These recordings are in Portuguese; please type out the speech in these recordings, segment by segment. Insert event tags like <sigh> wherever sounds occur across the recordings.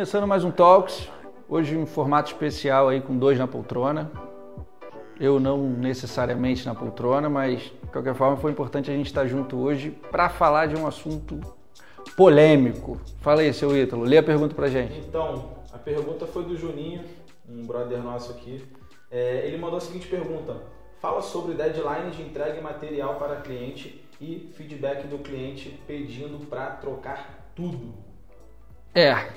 Começando mais um Talks, hoje em formato especial aí com dois na poltrona. Eu não necessariamente na poltrona, mas de qualquer forma foi importante a gente estar junto hoje para falar de um assunto polêmico. Fala aí, seu Ítalo, lê a pergunta pra gente. Então, a pergunta foi do Juninho, um brother nosso aqui. É, ele mandou a seguinte pergunta: Fala sobre deadline de entrega e material para cliente e feedback do cliente pedindo para trocar tudo. É,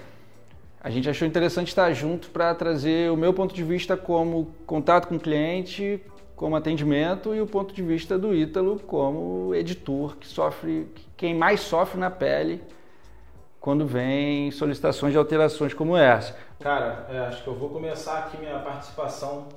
a gente achou interessante estar junto para trazer o meu ponto de vista como contato com o cliente, como atendimento e o ponto de vista do Ítalo como editor que sofre, quem mais sofre na pele quando vem solicitações de alterações como essa. Cara, é, acho que eu vou começar aqui minha participação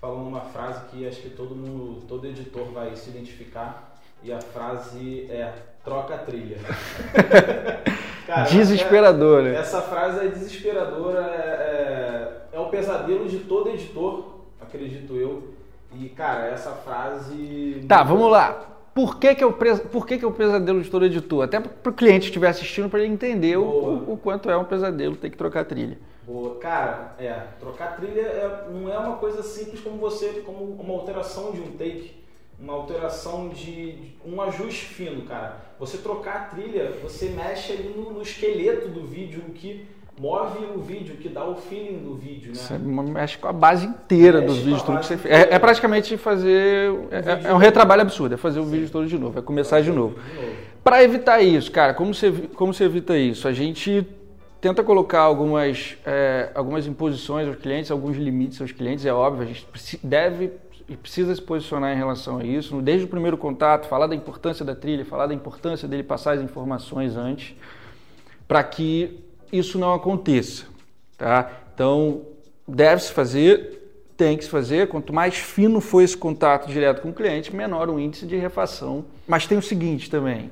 falando uma frase que acho que todo mundo, todo editor vai se identificar. E a frase é troca a trilha. <laughs> Cara, desesperadora. É, essa frase é desesperadora, é, é, é o pesadelo de todo editor, acredito eu. E, cara, essa frase. Tá, vamos lá. Por que, que, é, o, por que, que é o pesadelo de todo editor? Até para o cliente que estiver assistindo, para ele entender o, o, quanto é um pesadelo ter que trocar trilha. Boa. Cara, é, trocar trilha é, não é uma coisa simples como você, como uma alteração de um take, uma alteração de, de um ajuste fino, cara. Você trocar a trilha, você mexe ali no, no esqueleto do vídeo, o que move o vídeo, que dá o feeling do vídeo, né? Você mexe com a base inteira mexe dos vídeos, tudo que você fez. É, é, praticamente fazer. É, é, um retrabalho absurdo, é fazer o vídeo todo de novo, é começar de novo. novo. Para evitar isso, cara, como você, como você evita isso? A gente tenta colocar algumas, é, algumas imposições aos clientes, alguns limites aos clientes, é óbvio, a gente deve e precisa se posicionar em relação a isso, desde o primeiro contato, falar da importância da trilha, falar da importância dele passar as informações antes, para que isso não aconteça. Tá? Então, deve-se fazer, tem que se fazer, quanto mais fino for esse contato direto com o cliente, menor o índice de refação. Mas tem o seguinte também,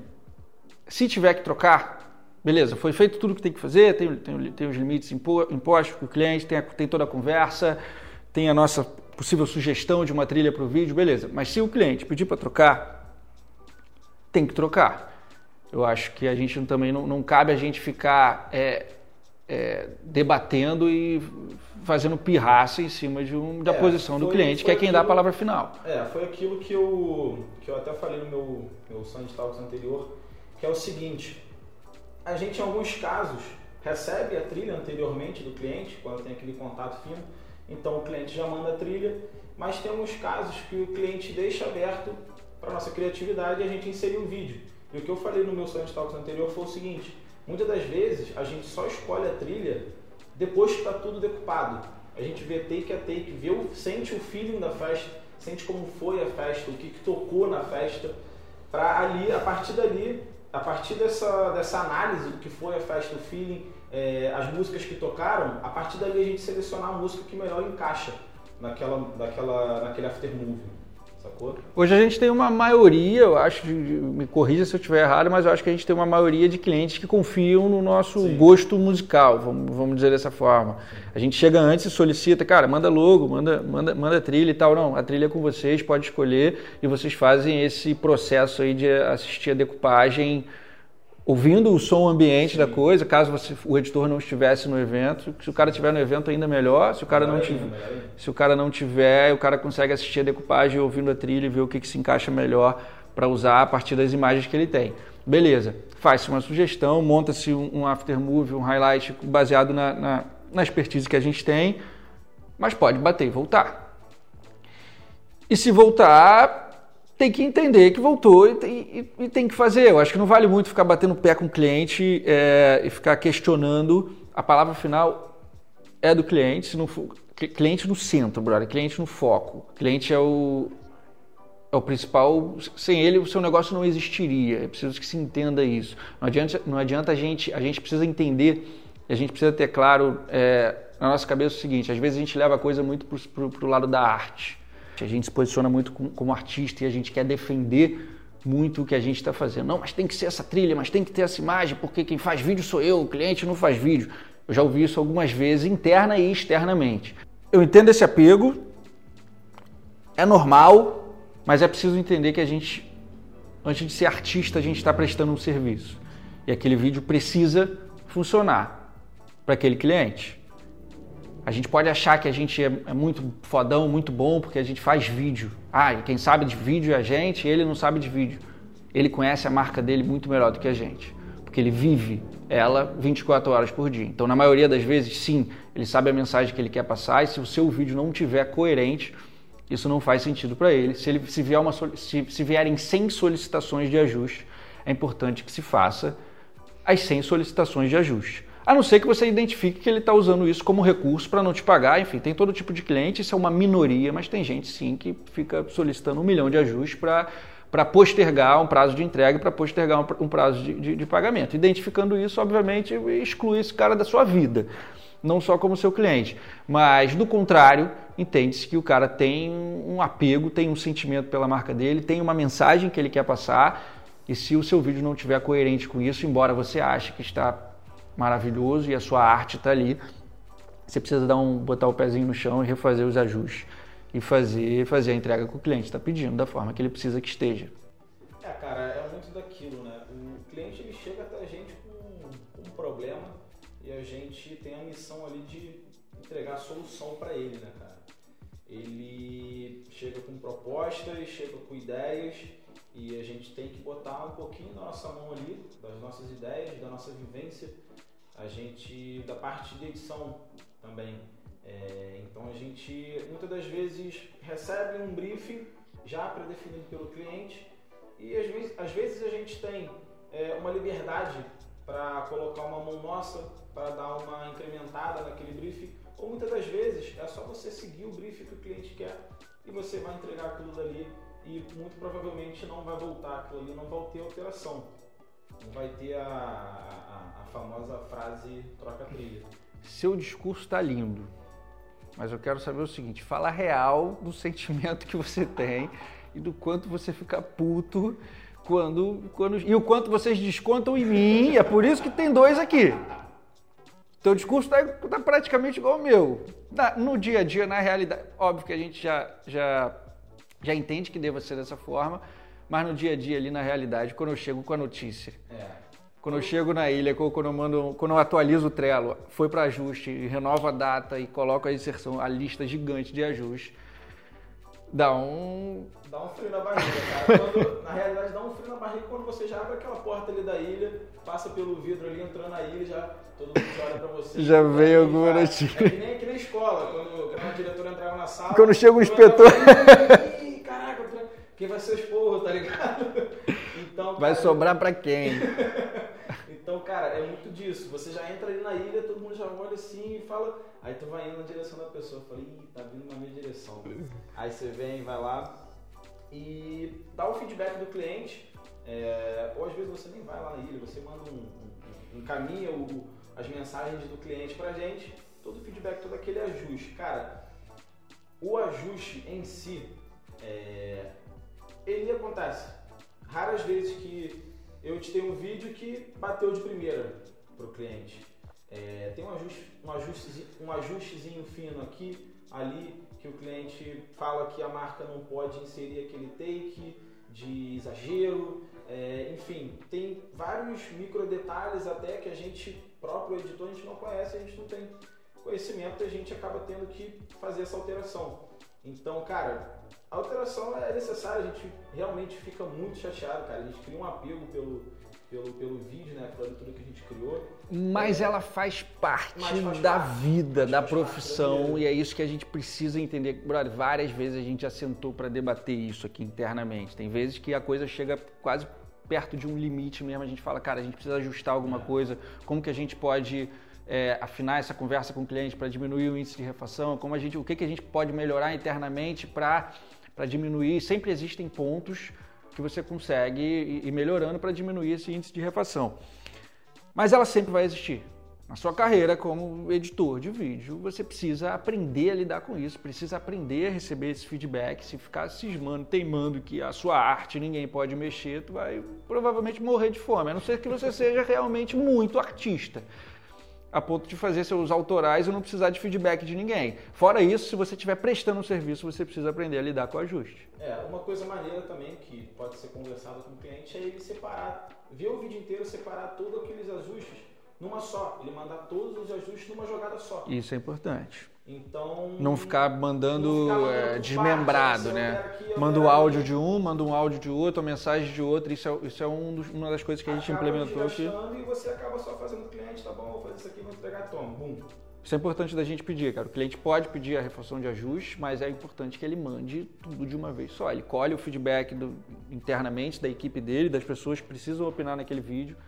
se tiver que trocar, Beleza, foi feito tudo o que tem que fazer, tem, tem, tem os limites impostos para o cliente, tem, tem toda a conversa, tem a nossa possível sugestão de uma trilha para o vídeo, beleza. Mas se o cliente pedir para trocar, tem que trocar. Eu acho que a gente também não, não cabe a gente ficar é, é, debatendo e fazendo pirraça em cima de um, da é, posição foi, do cliente, que é quem aquilo, dá a palavra final. É, foi aquilo que eu, que eu até falei no meu, meu Sunday Talks anterior, que é o seguinte, a gente, em alguns casos, recebe a trilha anteriormente do cliente, quando tem aquele contato fino, então o cliente já manda a trilha, mas tem alguns casos que o cliente deixa aberto para nossa criatividade e a gente inserir o vídeo. E o que eu falei no meu Sunday Talks anterior foi o seguinte: muitas das vezes a gente só escolhe a trilha depois que está tudo decupado. A gente vê take a take, vê sente o feeling da festa, sente como foi a festa, o que, que tocou na festa, para ali, a partir dali, a partir dessa, dessa análise do que foi a festa, o feeling, é, as músicas que tocaram, a partir dali a gente selecionar a música que melhor encaixa naquela, naquela, naquele aftermovie. Sacou? Hoje a gente tem uma maioria, eu acho, me corrija se eu estiver errado, mas eu acho que a gente tem uma maioria de clientes que confiam no nosso Sim. gosto musical, vamos, vamos dizer dessa forma. A gente chega antes e solicita, cara, manda logo, manda, manda, manda trilha e tal. Não, a trilha é com vocês, pode escolher e vocês fazem esse processo aí de assistir a decupagem ouvindo o som ambiente Sim. da coisa, caso você, o editor não estivesse no evento. Se o cara estiver no evento, ainda melhor. Se o cara não tiver, se o cara não tiver, o cara consegue assistir a decupagem ouvindo a trilha e ver o que, que se encaixa melhor para usar a partir das imagens que ele tem. Beleza, faz-se uma sugestão, monta-se um, aftermovie, um highlight baseado na, na, na expertise que a gente tem, mas pode bater e voltar. E se voltar, tem que entender que voltou e tem, e, e tem, que fazer. Eu acho que não vale muito ficar batendo pé com o cliente é, e ficar questionando. A palavra final é do cliente, se não for, cliente no centro, brother, cliente no foco. Cliente é o, é o principal. Sem ele, o seu negócio não existiria. É preciso que se entenda isso. Não adianta, não adianta a gente, a gente precisa entender, a gente precisa ter claro é, na nossa cabeça o seguinte: às vezes a gente leva a coisa muito para o lado da arte. A gente se posiciona muito como artista e a gente quer defender muito o que a gente está fazendo. Não, mas tem que ser essa trilha, mas tem que ter essa imagem, porque quem faz vídeo sou eu, o cliente não faz vídeo. Eu já ouvi isso algumas vezes, interna e externamente. Eu entendo esse apego, é normal, mas é preciso entender que a gente, antes de ser artista, a gente está prestando um serviço. E aquele vídeo precisa funcionar. para aquele cliente. A gente pode achar que a gente é, é, muito fodão, muito bom, porque a gente faz vídeo. Ah, quem sabe de vídeo é a gente, ele não sabe de vídeo. Ele conhece a marca dele muito melhor do que a gente, porque ele vive ela 24 horas por dia. Então, na maioria das vezes, sim, ele sabe a mensagem que ele quer passar e se o seu vídeo não tiver coerente, isso não faz sentido para ele. Se, ele se, vier uma, se, se vierem 100 solicitações de ajuste, é importante que se faça as 100 solicitações de ajuste. A não ser que você identifique que ele está usando isso como recurso para não te pagar. Enfim, tem todo tipo de cliente, isso é uma minoria, mas tem gente sim que fica solicitando um milhão de ajustes para para postergar um prazo de entrega, para postergar um, prazo de, de, de, pagamento. Identificando isso, obviamente, exclui esse cara da sua vida, não só como seu cliente. Mas, do contrário, entende-se que o cara tem um apego, tem um sentimento pela marca dele, tem uma mensagem que ele quer passar, e se o seu vídeo não estiver coerente com isso, embora você ache que está maravilhoso e a sua arte está ali, você precisa dar um, botar o pezinho no chão e refazer os ajustes e fazer, fazer a entrega que o cliente está pedindo, da forma que ele precisa que esteja. É, cara, é muito daquilo, né? O cliente ele chega até a gente com, com um problema e a gente tem a missão ali de entregar a solução para ele, né, cara? Ele chega com propostas, chega com ideias e a gente tem que botar um pouquinho da nossa mão ali, das nossas ideias, da nossa vivência, a gente, da parte de edição também. É, então a gente muitas das vezes recebe um briefing já pré-definido pelo cliente. E às vezes, às vezes a gente tem é, uma liberdade para colocar uma mão nossa para dar uma incrementada naquele briefing. Ou muitas das vezes é só você seguir o briefing que o cliente quer e você vai entregar aquilo dali e muito provavelmente não vai voltar aquilo ali, não vai ter alteração. Não vai ter a, a, a famosa frase troca trilha. Seu discurso está lindo, mas eu quero saber o seguinte: fala real do sentimento que você tem e do quanto você fica puto quando, quando e o quanto vocês descontam em mim. É por isso que tem dois aqui. Teu discurso está tá praticamente igual ao meu. Na, no dia a dia, na realidade, óbvio que a gente já, já já entende que deva ser dessa forma, mas no dia a dia ali na realidade, quando eu chego com a notícia, é. quando eu chego na ilha, quando eu, mando, quando eu atualizo o Trello, foi para ajuste, renova a data e coloco a inserção, a lista gigante de ajustes, dá um. Dá um frio na barriga, cara. Quando, na realidade, dá um frio na barriga quando você já abre aquela porta ali da ilha, passa pelo vidro ali, entrando na ilha, já todo mundo olha pra você. Já veio alguma notícia. É que nem aqui na escola, quando, quando a diretora entrava na sala. Quando chega o inspetor. Quem vai ser os porros, tá ligado? <laughs> Então, vai cara, sobrar para quem? <laughs> então, cara, é muito disso. Você já entra ali na ilha, todo mundo já olha assim e fala. Aí tu vai indo na direção da pessoa. Eu falei, Ih, tá vindo na minha direção. Aí você vem, vai lá e dá o feedback do cliente. É, ou às vezes você nem vai lá na ilha, você manda um, um encaminha o, as mensagens do cliente pra gente, todo o feedback, todo aquele ajuste. Cara, o ajuste em si, é, ele acontece. Raras vezes que eu te tenho um vídeo que bateu de primeira para o cliente. É, tem um, ajuste, um, ajustezinho, um ajustezinho fino aqui, ali, que o cliente fala que a marca não pode inserir aquele take de exagero. É, enfim, tem vários micro detalhes até que a gente, próprio editor, a gente não conhece, a gente não tem conhecimento e a gente acaba tendo que fazer essa alteração. Então, cara, a alteração é necessária, a gente realmente fica muito chateado, cara. A gente cria um apego pelo, pelo, pelo vídeo, né? Por tudo que a gente criou. Mas ela faz parte faz da parte. vida, da profissão, e é isso que a gente precisa entender. Brother, várias vezes a gente já sentou para debater isso aqui internamente. Tem vezes que a coisa chega quase perto de um limite mesmo, a gente fala, cara, a gente precisa ajustar alguma é. coisa, como que a gente pode é, afinar essa conversa com o cliente para diminuir o índice de refação, como a gente, o que, que a gente pode melhorar internamente para diminuir. Sempre existem pontos que você consegue ir melhorando para diminuir esse índice de refação. Mas ela sempre vai existir. Na sua carreira como editor de vídeo, você precisa aprender a lidar com isso, precisa aprender a receber esse feedback. Se ficar cismando, teimando que a sua arte ninguém pode mexer, tu vai provavelmente morrer de fome, a não ser que você seja realmente muito artista a ponto de fazer seus autorais e não precisar de feedback de ninguém. Fora isso, se você estiver prestando um serviço, você precisa aprender a lidar com o ajuste. É, uma coisa maneira também que pode ser conversado com o cliente é ele separar, ver o vídeo inteiro, separar todos aqueles ajustes numa só. Ele mandar todos os ajustes numa jogada só. Isso é importante. Então. Não ficar mandando, não ficar mandando é, desmembrado, parte, né? Aqui, manda o áudio de um, manda um áudio de outro, a mensagem de outro. Isso é, isso é um dos, uma das coisas que a gente acaba implementou aqui. E você acaba só fazendo cliente, tá bom, vou fazer isso aqui, vou entregar, toma, bum. Isso é importante da gente pedir, cara. O cliente pode pedir a refação de ajuste, mas é importante que ele mande tudo de uma vez só. Ele colhe o feedback do, internamente da equipe dele, das pessoas que precisam opinar naquele vídeo,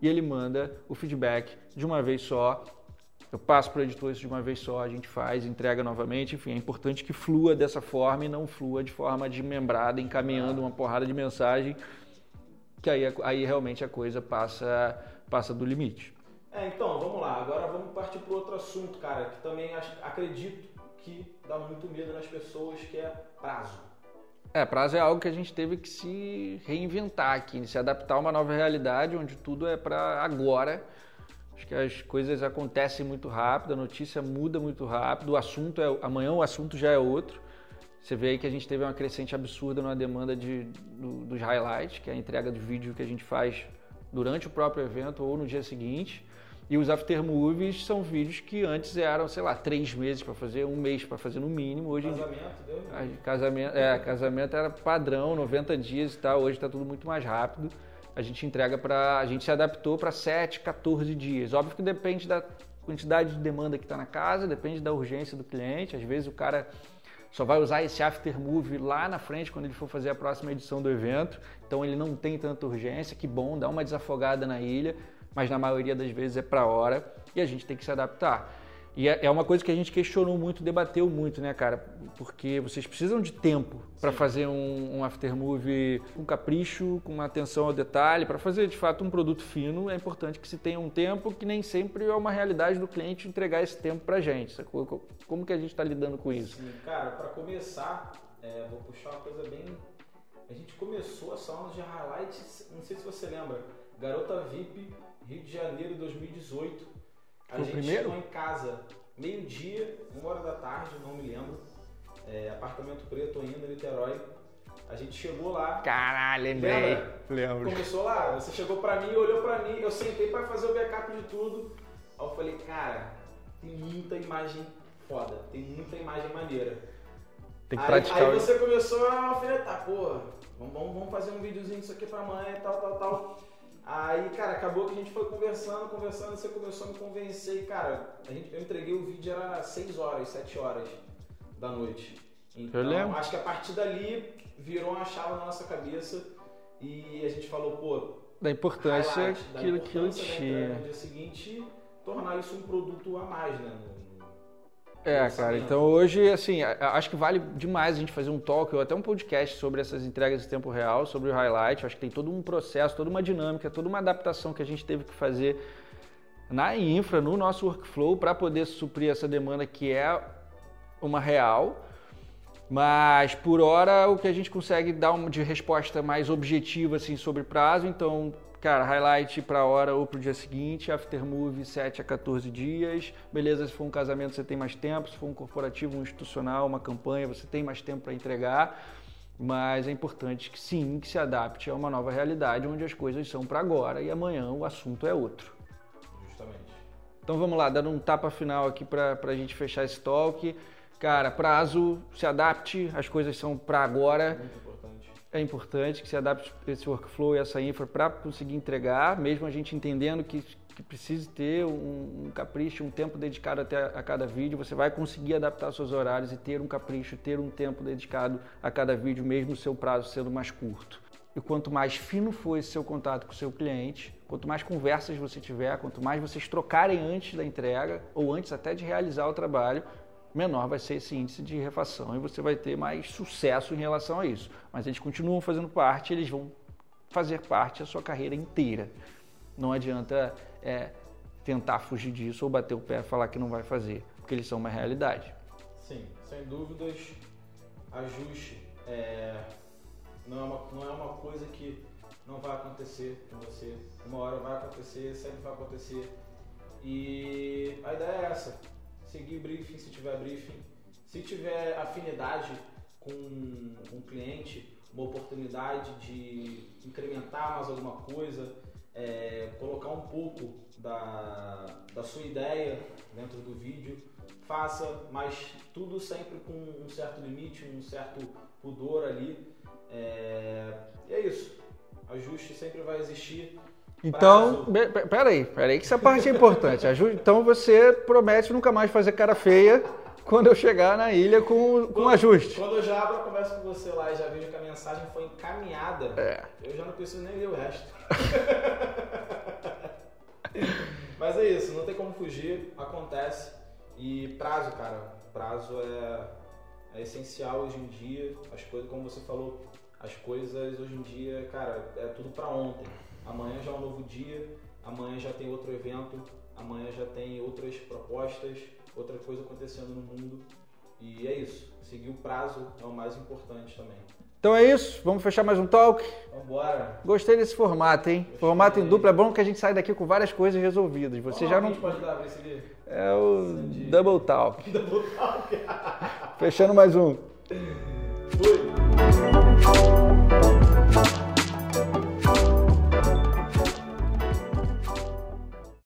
e ele manda o feedback de uma vez só. Eu passo para o editor isso de uma vez só, a gente faz, entrega novamente. Enfim, é importante que flua dessa forma e não flua de forma desmembrada, encaminhando uma porrada de mensagem, que aí, aí realmente a coisa passa, passa do limite. É, então, vamos lá. Agora vamos partir para outro assunto, cara, que também acredito que dá muito medo nas pessoas, que é prazo. É, prazo é algo que a gente teve que se reinventar aqui, se adaptar a uma nova realidade onde tudo é para agora. Acho que as coisas acontecem muito rápido, a notícia muda muito rápido, o assunto é amanhã o assunto já é outro. Você vê aí que a gente teve uma crescente absurda na demanda de, do, dos highlights, que é a entrega do vídeo que a gente faz durante o próprio evento ou no dia seguinte. E os aftermovies são vídeos que antes eram, sei lá, três meses para fazer, um mês para fazer no mínimo. Hoje casamento, deu? Casamento, é, casamento era padrão, 90 dias e tal. Hoje está tudo muito mais rápido. A gente entrega para, a gente se adaptou para 7, 14 dias. Óbvio que depende da quantidade de demanda que está na casa, depende da urgência do cliente. Às vezes o cara só vai usar esse aftermovie lá na frente quando ele for fazer a próxima edição do evento. Então ele não tem tanta urgência. Que bom, dá uma desafogada na ilha mas na maioria das vezes é para hora e a gente tem que se adaptar. E é, é uma coisa que a gente questionou muito, debateu muito, né, cara? Porque vocês precisam de tempo para fazer um, um aftermovie com capricho, com atenção ao detalhe, para fazer de fato um produto fino. É importante que se tenha um tempo que nem sempre é uma realidade do cliente entregar esse tempo para gente. Sacou? Como que a gente está lidando com isso? Sim, cara, para começar, é, vou puxar uma coisa bem. A gente começou a sauna de highlights, não sei se você lembra, Garota VIP Rio de Janeiro 2018. A Foi gente primeiro? chegou em casa meio-dia, uma hora da tarde, não me lembro. É, apartamento preto ainda, Niterói. A gente chegou lá. Caralho, lembrei. Lembro. Começou lá, você chegou pra mim, olhou pra mim, eu sentei pra fazer o backup de tudo. Aí eu falei, cara, tem muita imagem foda, tem muita imagem maneira. Tem que aí, praticar. Aí você começou a alfinetar, pô, vamos, vamos fazer um videozinho disso aqui pra mãe e tal, tal, tal. Aí, cara, acabou que a gente foi conversando, conversando, você começou a me convencer e, cara, a gente, eu entreguei o vídeo, era 6 horas, 7 horas da noite. Então, eu lembro. acho que a partir dali virou uma chave na nossa cabeça e a gente falou, pô, da importância que aquilo tinha. No dia seguinte, tornar isso um produto a mais, né? É, cara, então hoje, assim, acho que vale demais a gente fazer um talk ou até um podcast sobre essas entregas em tempo real, sobre o highlight. Acho que tem todo um processo, toda uma dinâmica, toda uma adaptação que a gente teve que fazer na infra, no nosso workflow, para poder suprir essa demanda que é uma real. Mas por hora o que a gente consegue dar de resposta mais objetiva assim sobre prazo, então Cara, highlight para hora ou para o dia seguinte, aftermovie 7 a 14 dias. Beleza, se for um casamento você tem mais tempo, se for um corporativo, um institucional, uma campanha, você tem mais tempo para entregar. Mas é importante que sim, que se adapte a uma nova realidade onde as coisas são para agora e amanhã o assunto é outro. Justamente. Então vamos lá, dando um tapa final aqui para a gente fechar esse talk. Cara, prazo, se adapte, as coisas são para agora. Muito é importante que se adapte esse workflow e essa infra para conseguir entregar, mesmo a gente entendendo que, que precise ter um, um, capricho, um tempo dedicado até a cada vídeo, você vai conseguir adaptar seus horários e ter um capricho, ter um tempo dedicado a cada vídeo, mesmo o seu prazo sendo mais curto. E quanto mais fino for esse seu contato com o seu cliente, quanto mais conversas você tiver, quanto mais vocês trocarem antes da entrega ou antes até de realizar o trabalho, menor vai ser esse índice de refação e você vai ter mais sucesso em relação a isso. Mas eles continuam fazendo parte, eles vão fazer parte da sua carreira inteira. Não adianta é, tentar fugir disso ou bater o pé e falar que não vai fazer, porque eles são uma realidade. Sim, sem dúvidas, ajuste é, não, é uma, não é uma coisa que não vai acontecer com você. Uma hora vai acontecer, sempre vai acontecer. E a ideia é essa seguir briefing se tiver briefing. Se tiver afinidade com um cliente, uma oportunidade de incrementar mais alguma coisa, é, colocar um pouco da, da sua ideia dentro do vídeo, faça, mas tudo sempre com um certo limite, um certo pudor ali. É, e é isso. Ajuste sempre vai existir. Então, peraí, peraí, que essa parte é importante. Então você promete nunca mais fazer cara feia quando eu chegar na ilha com, com quando, ajuste. Quando eu já abro a conversa com você lá e já vejo que a mensagem foi encaminhada, é. eu já não preciso nem ler o resto. <laughs> Mas é isso, não tem como fugir, acontece. E prazo, cara, prazo é, é essencial hoje em dia. As coisas, como você falou, as coisas hoje em dia, cara, é tudo para ontem. Amanhã já é um novo dia, amanhã já tem outro evento, amanhã já tem outras propostas, outra coisa acontecendo no mundo. E é isso. Seguir o prazo é o mais importante também. Então é isso, vamos fechar mais um talk? Vambora. Gostei desse formato, hein? Gostei. Formato em dupla é bom que a gente sai daqui com várias coisas resolvidas. Você Qual já não. pode dar pra esse É o Double Talk. <laughs> Double Talk. Fechando mais um. Fui.